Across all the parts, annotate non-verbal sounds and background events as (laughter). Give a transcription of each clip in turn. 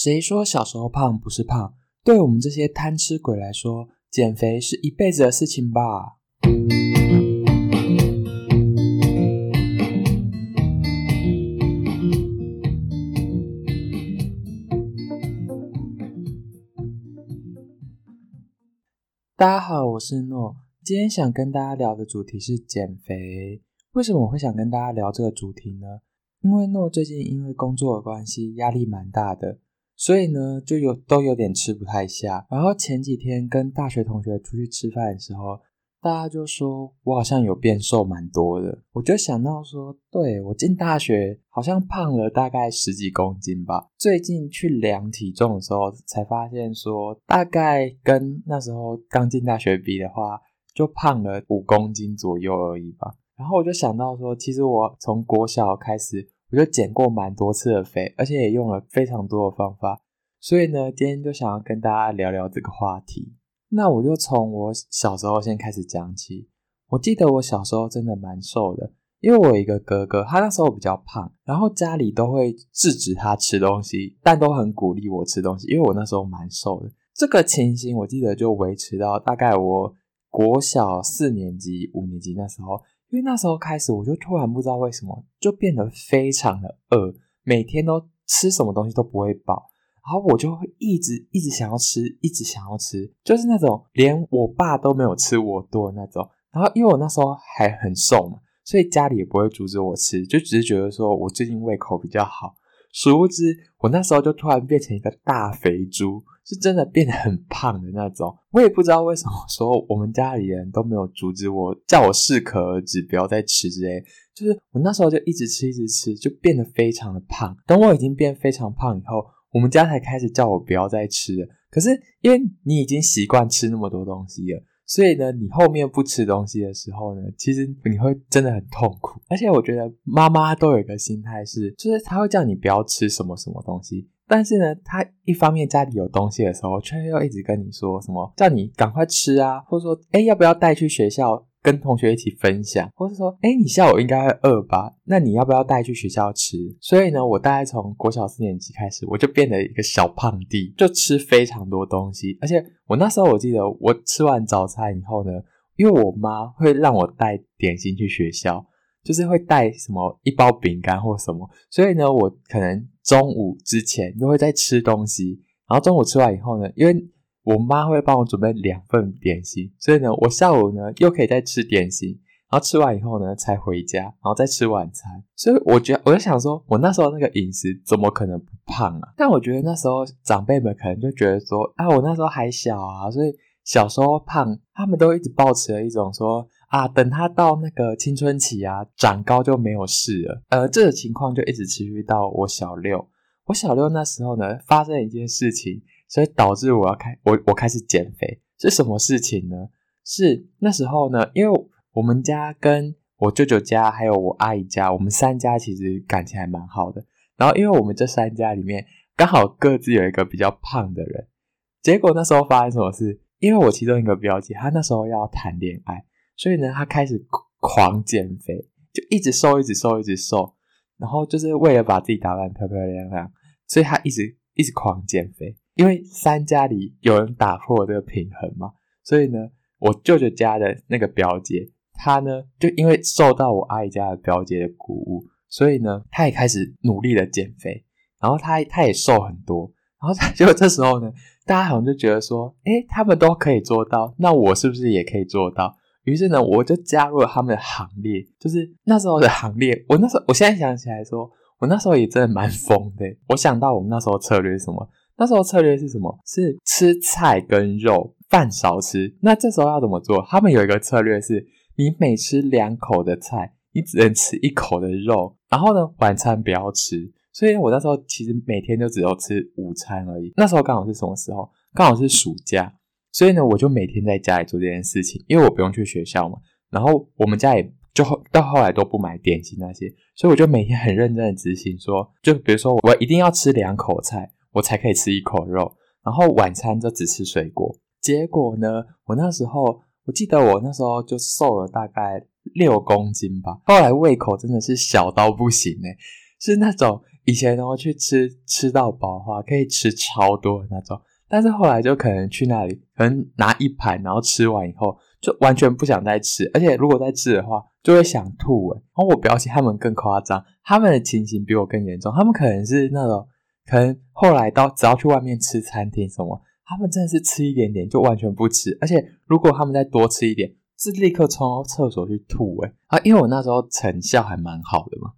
谁说小时候胖不是胖？对我们这些贪吃鬼来说，减肥是一辈子的事情吧。大家好，我是诺，今天想跟大家聊的主题是减肥。为什么我会想跟大家聊这个主题呢？因为诺最近因为工作的关系，压力蛮大的。所以呢，就有都有点吃不太下。然后前几天跟大学同学出去吃饭的时候，大家就说我好像有变瘦蛮多的。我就想到说，对，我进大学好像胖了大概十几公斤吧。最近去量体重的时候，才发现说，大概跟那时候刚进大学比的话，就胖了五公斤左右而已吧。然后我就想到说，其实我从国小开始。我就减过蛮多次的肥，而且也用了非常多的方法，所以呢，今天就想要跟大家聊聊这个话题。那我就从我小时候先开始讲起。我记得我小时候真的蛮瘦的，因为我有一个哥哥，他那时候比较胖，然后家里都会制止他吃东西，但都很鼓励我吃东西，因为我那时候蛮瘦的。这个情形我记得就维持到大概我国小四年级、五年级那时候。因为那时候开始，我就突然不知道为什么就变得非常的饿，每天都吃什么东西都不会饱，然后我就会一直一直想要吃，一直想要吃，就是那种连我爸都没有吃我多的那种。然后因为我那时候还很瘦嘛，所以家里也不会阻止我吃，就只是觉得说我最近胃口比较好。殊不知，我那时候就突然变成一个大肥猪。是真的变得很胖的那种，我也不知道为什么说我们家里人都没有阻止我，叫我适可而止，不要再吃之类。就是我那时候就一直吃，一直吃，就变得非常的胖。等我已经变非常胖以后，我们家才开始叫我不要再吃了。可是因为你已经习惯吃那么多东西了，所以呢，你后面不吃东西的时候呢，其实你会真的很痛苦。而且我觉得妈妈都有一个心态是，就是她会叫你不要吃什么什么东西。但是呢，他一方面家里有东西的时候，却又一直跟你说什么，叫你赶快吃啊，或者说，诶，要不要带去学校跟同学一起分享，或是说，诶，你下午应该会饿吧？那你要不要带去学校吃？所以呢，我大概从国小四年级开始，我就变得一个小胖弟，就吃非常多东西。而且我那时候我记得，我吃完早餐以后呢，因为我妈会让我带点心去学校。就是会带什么一包饼干或什么，所以呢，我可能中午之前又会在吃东西，然后中午吃完以后呢，因为我妈会帮我准备两份点心，所以呢，我下午呢又可以再吃点心，然后吃完以后呢才回家，然后再吃晚餐。所以我觉得，我就想说，我那时候那个饮食怎么可能不胖啊？但我觉得那时候长辈们可能就觉得说，啊，我那时候还小啊，所以小时候胖，他们都一直抱持了一种说。啊，等他到那个青春期啊，长高就没有事了。呃，这个情况就一直持续到我小六。我小六那时候呢，发生了一件事情，所以导致我要开我我开始减肥。是什么事情呢？是那时候呢，因为我们家跟我舅舅家还有我阿姨家，我们三家其实感情还蛮好的。然后因为我们这三家里面刚好各自有一个比较胖的人，结果那时候发生什么事？因为我其中一个表姐，她那时候要谈恋爱。所以呢，她开始狂减肥，就一直瘦，一直瘦，一直瘦，然后就是为了把自己打扮漂漂亮亮，所以她一直一直狂减肥。因为三家里有人打破这个平衡嘛，所以呢，我舅舅家的那个表姐，她呢就因为受到我阿姨家的表姐的鼓舞，所以呢，她也开始努力的减肥，然后她她也瘦很多，然后结果这时候呢，大家好像就觉得说，诶，他们都可以做到，那我是不是也可以做到？于是呢，我就加入了他们的行列，就是那时候的行列。我那时候，我现在想起来说，我那时候也真的蛮疯的。我想到我们那时候策略是什么？那时候策略是什么？是吃菜跟肉，饭少吃。那这时候要怎么做？他们有一个策略是，你每吃两口的菜，你只能吃一口的肉。然后呢，晚餐不要吃。所以我那时候其实每天就只有吃午餐而已。那时候刚好是什么时候？刚好是暑假。所以呢，我就每天在家里做这件事情，因为我不用去学校嘛。然后我们家也就到后来都不买点心那些，所以我就每天很认真的执行说，就比如说我一定要吃两口菜，我才可以吃一口肉，然后晚餐就只吃水果。结果呢，我那时候我记得我那时候就瘦了大概六公斤吧。后来胃口真的是小到不行诶，是那种以前然后去吃吃到饱的话，可以吃超多那种。但是后来就可能去那里，可能拿一盘，然后吃完以后就完全不想再吃，而且如果再吃的话，就会想吐诶。然后我表姐他们更夸张，他们的情形比我更严重，他们可能是那种，可能后来到只要去外面吃餐厅什么，他们真的是吃一点点就完全不吃，而且如果他们再多吃一点，是立刻冲到厕所去吐诶。啊，因为我那时候成效还蛮好的嘛，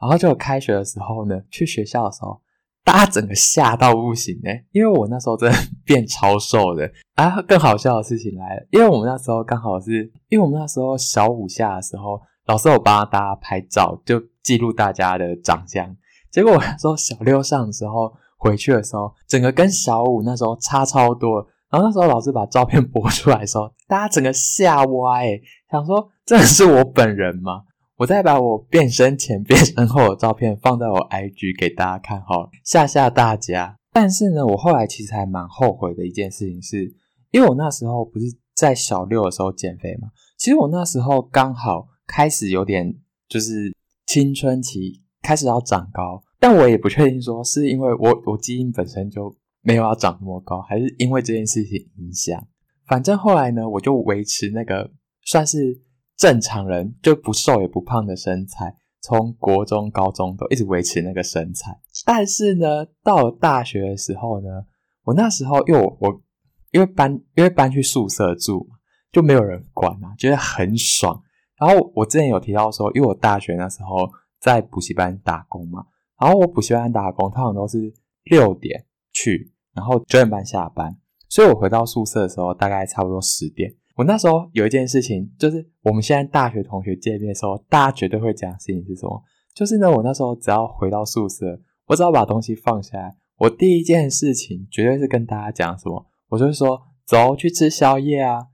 然后就开学的时候呢，去学校的时候。大家整个吓到不行诶，因为我那时候真的变超瘦的啊！更好笑的事情来了，因为我们那时候刚好是，因为我们那时候小五下的时候，老师有帮大家拍照，就记录大家的长相。结果我那时候小六上的时候回去的时候，整个跟小五那时候差超多。然后那时候老师把照片播出来的时候，大家整个吓歪，诶，想说这是我本人吗？(laughs) 我再把我变身前、变身后的照片放在我 IG 给大家看，好了，吓吓大家。但是呢，我后来其实还蛮后悔的一件事情是，因为我那时候不是在小六的时候减肥嘛，其实我那时候刚好开始有点就是青春期，开始要长高，但我也不确定说是因为我我基因本身就没有要长那么高，还是因为这件事情影响。反正后来呢，我就维持那个算是。正常人就不瘦也不胖的身材，从国中、高中都一直维持那个身材。但是呢，到了大学的时候呢，我那时候因为我因为搬因为搬去宿舍住，就没有人管啊，觉得很爽。然后我之前有提到说，因为我大学那时候在补习班打工嘛，然后我补习班打工通常都是六点去，然后九点半下班，所以我回到宿舍的时候大概差不多十点。我那时候有一件事情，就是我们现在大学同学见面的时候，大家绝对会讲的事情是什么？就是呢，我那时候只要回到宿舍，我只要把东西放下来，我第一件事情绝对是跟大家讲什么？我就是说，走去吃宵夜啊！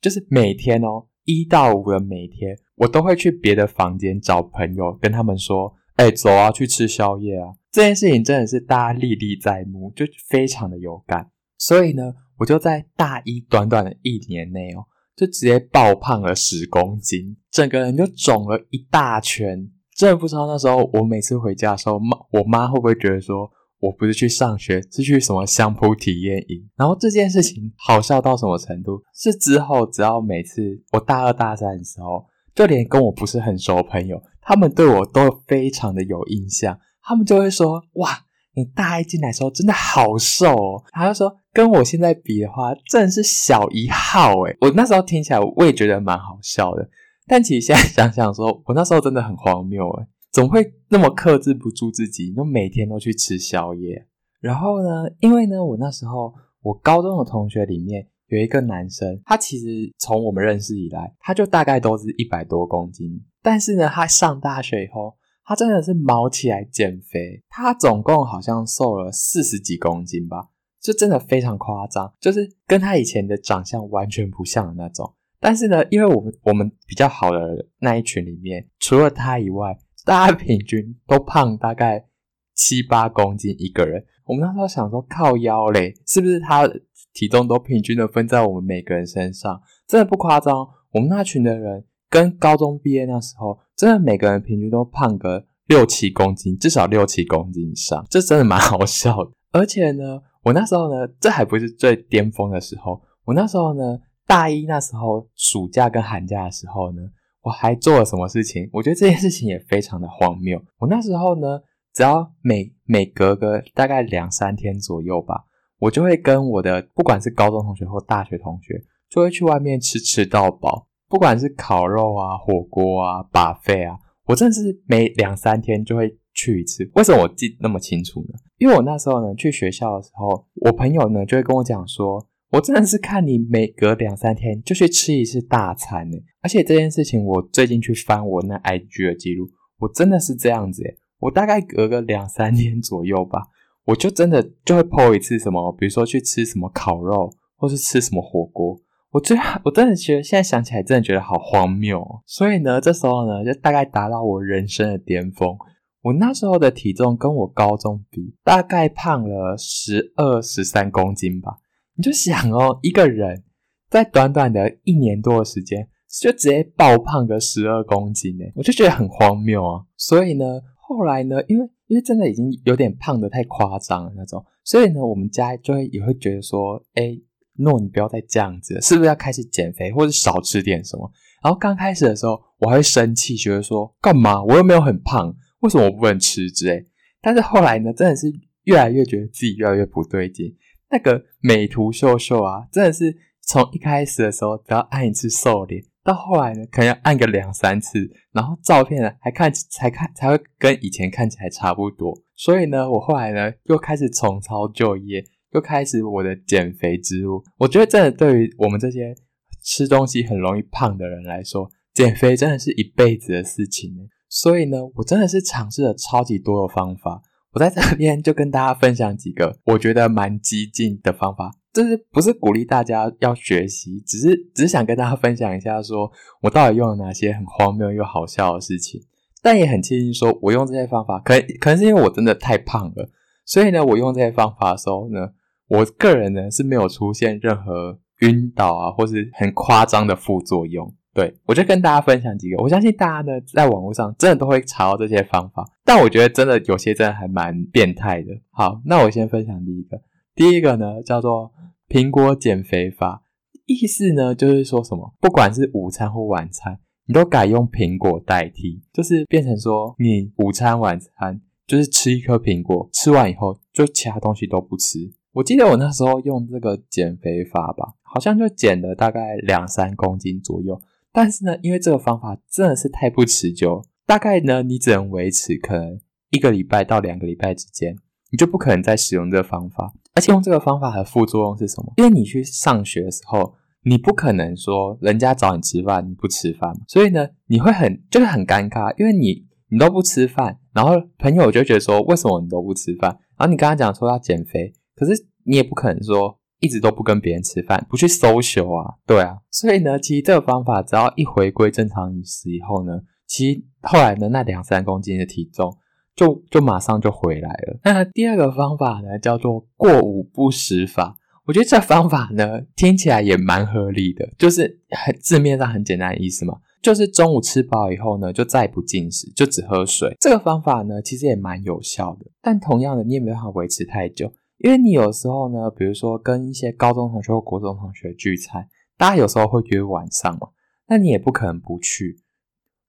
就是每天哦，一到五的每天，我都会去别的房间找朋友，跟他们说，哎，走啊，去吃宵夜啊！这件事情真的是大家历历在目，就非常的有感。所以呢，我就在大一短短的一年内哦。就直接爆胖了十公斤，整个人就肿了一大圈。真的不知道那时候我每次回家的时候，妈我妈会不会觉得说我不是去上学，是去什么相扑体验营？然后这件事情好笑到什么程度？是之后只要每次我大二大三的时候，就连跟我不是很熟的朋友，他们对我都非常的有印象，他们就会说哇。你大一进来的时候真的好瘦哦，他就说跟我现在比的话，真的是小一号诶。我那时候听起来我也觉得蛮好笑的，但其实现在想想说，我那时候真的很荒谬诶，么会那么克制不住自己，就每天都去吃宵夜？然后呢，因为呢，我那时候我高中的同学里面有一个男生，他其实从我们认识以来，他就大概都是一百多公斤，但是呢，他上大学以后。他真的是毛起来减肥，他总共好像瘦了四十几公斤吧，就真的非常夸张，就是跟他以前的长相完全不像的那种。但是呢，因为我们我们比较好的那一群里面，除了他以外，大家平均都胖大概七八公斤一个人。我们那时候想说靠腰嘞，是不是他体重都平均的分在我们每个人身上？真的不夸张，我们那群的人。跟高中毕业那时候，真的每个人平均都胖个六七公斤，至少六七公斤以上，这真的蛮好笑的。而且呢，我那时候呢，这还不是最巅峰的时候。我那时候呢，大一那时候暑假跟寒假的时候呢，我还做了什么事情？我觉得这件事情也非常的荒谬。我那时候呢，只要每每隔个大概两三天左右吧，我就会跟我的不管是高中同学或大学同学，就会去外面吃吃到饱。不管是烤肉啊、火锅啊、把费啊，我真的是每两三天就会去一次。为什么我记那么清楚呢？因为我那时候呢去学校的时候，我朋友呢就会跟我讲说，我真的是看你每隔两三天就去吃一次大餐呢。而且这件事情，我最近去翻我那 IG 的记录，我真的是这样子诶。我大概隔个两三天左右吧，我就真的就会 po 一次什么，比如说去吃什么烤肉，或是吃什么火锅。我最我真的觉得现在想起来，真的觉得好荒谬哦。所以呢，这时候呢，就大概达到我人生的巅峰。我那时候的体重跟我高中比，大概胖了十二、十三公斤吧。你就想哦，一个人在短短的一年多的时间，就直接爆胖个十二公斤呢，我就觉得很荒谬啊。所以呢，后来呢，因为因为真的已经有点胖得太夸张了那种，所以呢，我们家就会也会觉得说，哎，诺，你不要再这样子了，是不是要开始减肥，或者少吃点什么？然后刚开始的时候，我还会生气，觉得说，干嘛？我又没有很胖，为什么我不能吃之类？但是后来呢，真的是越来越觉得自己越来越不对劲。那个美图秀秀啊，真的是从一开始的时候，只要按一次瘦脸。到后来呢，可能要按个两三次，然后照片呢还看才看才会跟以前看起来差不多。所以呢，我后来呢又开始重操旧业，又开始我的减肥之路。我觉得真的对于我们这些吃东西很容易胖的人来说，减肥真的是一辈子的事情。所以呢，我真的是尝试了超级多的方法。我在这边就跟大家分享几个我觉得蛮激进的方法。就是不是鼓励大家要学习，只是只是想跟大家分享一下，说我到底用了哪些很荒谬又好笑的事情。但也很庆幸说，我用这些方法，可能可能是因为我真的太胖了，所以呢，我用这些方法的时候呢，我个人呢是没有出现任何晕倒啊，或是很夸张的副作用。对，我就跟大家分享几个，我相信大家呢在网络上真的都会查到这些方法，但我觉得真的有些真的还蛮变态的。好，那我先分享第一个，第一个呢叫做。苹果减肥法，意思呢就是说什么，不管是午餐或晚餐，你都改用苹果代替，就是变成说你午餐晚餐就是吃一颗苹果，吃完以后就其他东西都不吃。我记得我那时候用这个减肥法吧，好像就减了大概两三公斤左右。但是呢，因为这个方法真的是太不持久，大概呢你只能维持可能一个礼拜到两个礼拜之间，你就不可能再使用这个方法。而且用这个方法的副作用是什么？因为你去上学的时候，你不可能说人家找你吃饭你不吃饭，所以呢，你会很就是很尴尬，因为你你都不吃饭，然后朋友就觉得说为什么你都不吃饭？然后你刚刚讲说要减肥，可是你也不可能说一直都不跟别人吃饭，不去 social 啊，对啊，所以呢，其实这个方法只要一回归正常饮食以后呢，其实后来的那两三公斤的体重。就就马上就回来了。那第二个方法呢，叫做过午不食法。我觉得这方法呢，听起来也蛮合理的，就是很字面上很简单的意思嘛，就是中午吃饱以后呢，就再不进食，就只喝水。这个方法呢，其实也蛮有效的，但同样的，你也没办法维持太久，因为你有时候呢，比如说跟一些高中同学或国中同学聚餐，大家有时候会约晚上嘛，那你也不可能不去，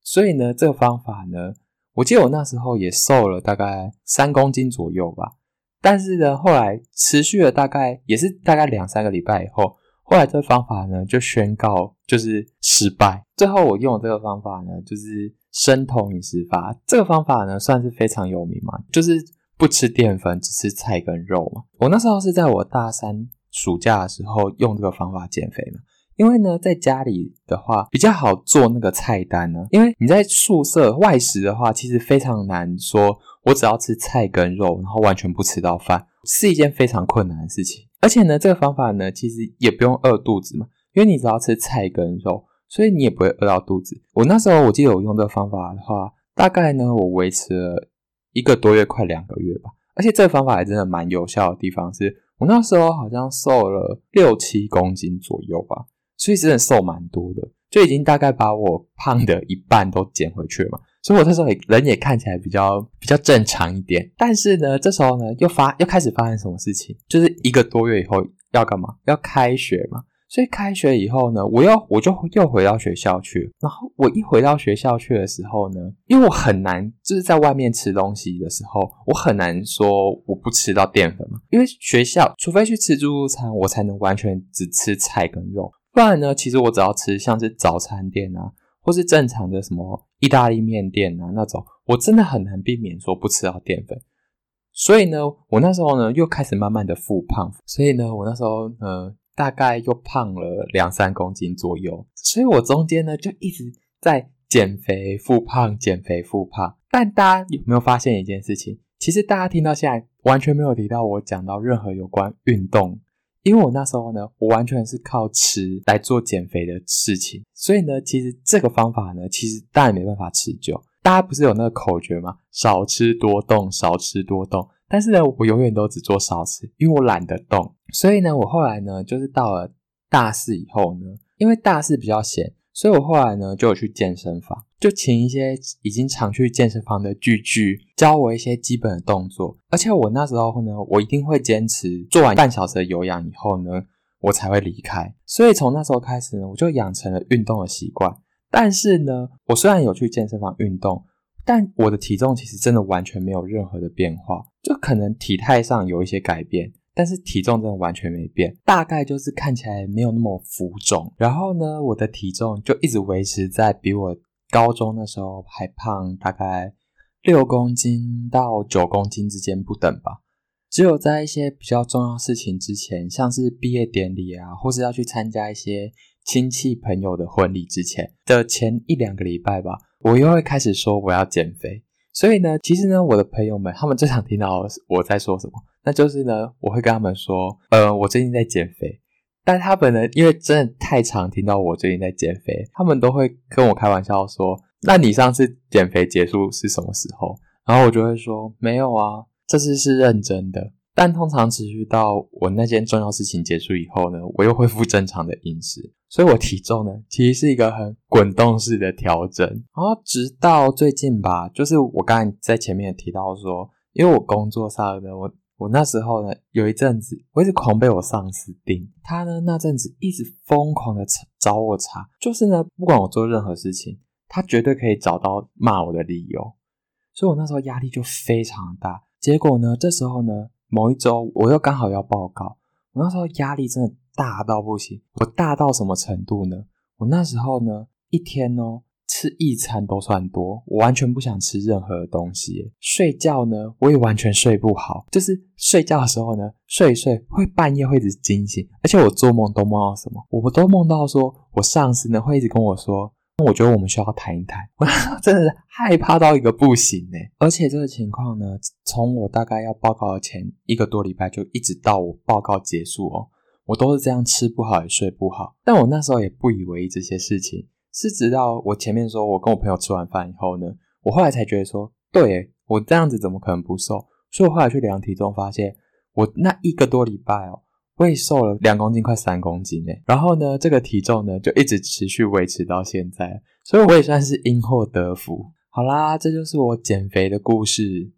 所以呢，这个方法呢。我记得我那时候也瘦了大概三公斤左右吧，但是呢，后来持续了大概也是大概两三个礼拜以后，后来这个方法呢就宣告就是失败。最后我用的这个方法呢就是生酮饮食法，这个方法呢算是非常有名嘛，就是不吃淀粉，只吃菜跟肉嘛。我那时候是在我大三暑假的时候用这个方法减肥嘛。因为呢，在家里的话比较好做那个菜单呢。因为你在宿舍外食的话，其实非常难说，我只要吃菜跟肉，然后完全不吃到饭，是一件非常困难的事情。而且呢，这个方法呢，其实也不用饿肚子嘛，因为你只要吃菜跟肉，所以你也不会饿到肚子。我那时候我记得我用这个方法的话，大概呢，我维持了一个多月，快两个月吧。而且这个方法还真的蛮有效的地方是，我那时候好像瘦了六七公斤左右吧。所以真的瘦蛮多的，就已经大概把我胖的一半都减回去了嘛。所以我那时候也人也看起来比较比较正常一点。但是呢，这时候呢又发又开始发生什么事情？就是一个多月以后要干嘛？要开学嘛。所以开学以后呢，我又我就又回到学校去。然后我一回到学校去的时候呢，因为我很难就是在外面吃东西的时候，我很难说我不吃到淀粉嘛。因为学校除非去吃自助餐，我才能完全只吃菜跟肉。不然呢，其实我只要吃像是早餐店啊，或是正常的什么意大利面店啊那种，我真的很难避免说不吃到淀粉。所以呢，我那时候呢又开始慢慢的复胖，所以呢，我那时候呢大概又胖了两三公斤左右。所以我中间呢就一直在减肥复胖，减肥复胖。但大家有没有发现一件事情？其实大家听到现在完全没有提到我讲到任何有关运动。因为我那时候呢，我完全是靠吃来做减肥的事情，所以呢，其实这个方法呢，其实当然没办法持久。大家不是有那个口诀吗？少吃多动，少吃多动。但是呢，我永远都只做少吃，因为我懒得动。所以呢，我后来呢，就是到了大四以后呢，因为大四比较闲，所以我后来呢就有去健身房。就请一些已经常去健身房的巨巨教我一些基本的动作。而且我那时候呢，我一定会坚持做完半小时的有氧以后呢，我才会离开。所以从那时候开始呢，我就养成了运动的习惯。但是呢，我虽然有去健身房运动，但我的体重其实真的完全没有任何的变化，就可能体态上有一些改变。但是体重真的完全没变，大概就是看起来没有那么浮肿。然后呢，我的体重就一直维持在比我高中的时候还胖大概六公斤到九公斤之间不等吧。只有在一些比较重要事情之前，像是毕业典礼啊，或是要去参加一些亲戚朋友的婚礼之前的前一两个礼拜吧，我又会开始说我要减肥。所以呢，其实呢，我的朋友们他们最想听到 (laughs) 我在说什么。那就是呢，我会跟他们说，呃，我最近在减肥。但他们呢，因为真的太常听到我最近在减肥，他们都会跟我开玩笑说：“那你上次减肥结束是什么时候？”然后我就会说：“没有啊，这次是认真的。”但通常持续到我那件重要事情结束以后呢，我又恢复正常的饮食。所以我体重呢，其实是一个很滚动式的调整。然后直到最近吧，就是我刚才在前面也提到说，因为我工作上的我。我那时候呢，有一阵子我一直狂被我上司盯，他呢那阵子一直疯狂的找我茬，就是呢不管我做任何事情，他绝对可以找到骂我的理由，所以我那时候压力就非常大。结果呢，这时候呢，某一周我又刚好要报告，我那时候压力真的大到不行，我大到什么程度呢？我那时候呢，一天哦。吃一餐都算多，我完全不想吃任何东西。睡觉呢，我也完全睡不好，就是睡觉的时候呢，睡一睡会半夜会一直惊醒，而且我做梦都梦到什么？我都梦到说我上司呢会一直跟我说，我觉得我们需要谈一谈。(laughs) 我真的是害怕到一个不行哎！而且这个情况呢，从我大概要报告的前一个多礼拜就一直到我报告结束哦，我都是这样吃不好也睡不好。但我那时候也不以为意这些事情。是直到我前面说，我跟我朋友吃完饭以后呢，我后来才觉得说，对，我这样子怎么可能不瘦？所以我后来去量体重，发现我那一个多礼拜哦，我也瘦了两公斤，快三公斤诶。然后呢，这个体重呢就一直持续维持到现在，所以我也算是因祸得福。好啦，这就是我减肥的故事。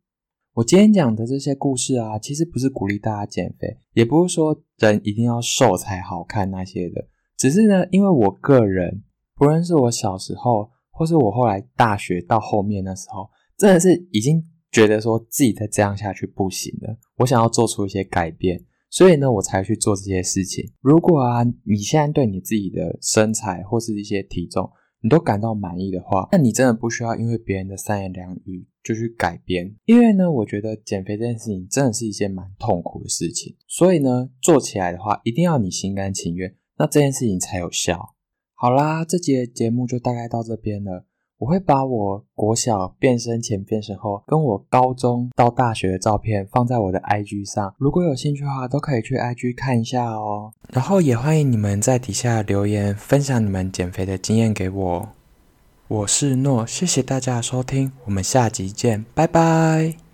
我今天讲的这些故事啊，其实不是鼓励大家减肥，也不是说人一定要瘦才好看那些的，只是呢，因为我个人。不论是我小时候，或是我后来大学到后面那时候，真的是已经觉得说自己再这样下去不行了，我想要做出一些改变，所以呢，我才去做这些事情。如果啊，你现在对你自己的身材或是一些体重，你都感到满意的话，那你真的不需要因为别人的三言两语就去改变。因为呢，我觉得减肥这件事情真的是一件蛮痛苦的事情，所以呢，做起来的话，一定要你心甘情愿，那这件事情才有效。好啦，这节节目就大概到这边了。我会把我国小变身前、变身后，跟我高中到大学的照片放在我的 IG 上。如果有兴趣的话，都可以去 IG 看一下哦。然后也欢迎你们在底下留言，分享你们减肥的经验给我。我是诺，谢谢大家收听，我们下集见，拜拜。